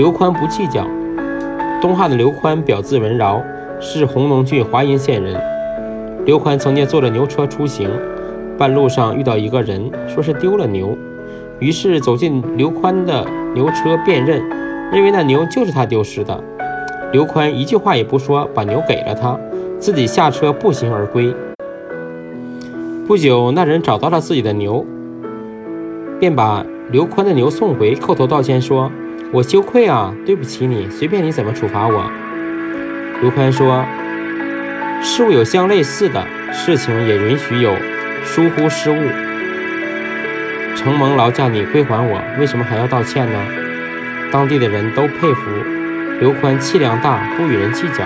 刘宽不计较。东汉的刘宽表字文饶，是弘农郡华阴县人。刘宽曾经坐着牛车出行，半路上遇到一个人，说是丢了牛，于是走进刘宽的牛车辨认，认为那牛就是他丢失的。刘宽一句话也不说，把牛给了他，自己下车步行而归。不久，那人找到了自己的牛，便把刘宽的牛送回，叩头道歉说。我羞愧啊，对不起你，随便你怎么处罚我。刘宽说：“事物有相类似的事情，也允许有疏忽失误。承蒙劳驾你归还我，为什么还要道歉呢？”当地的人都佩服刘宽气量大，不与人计较。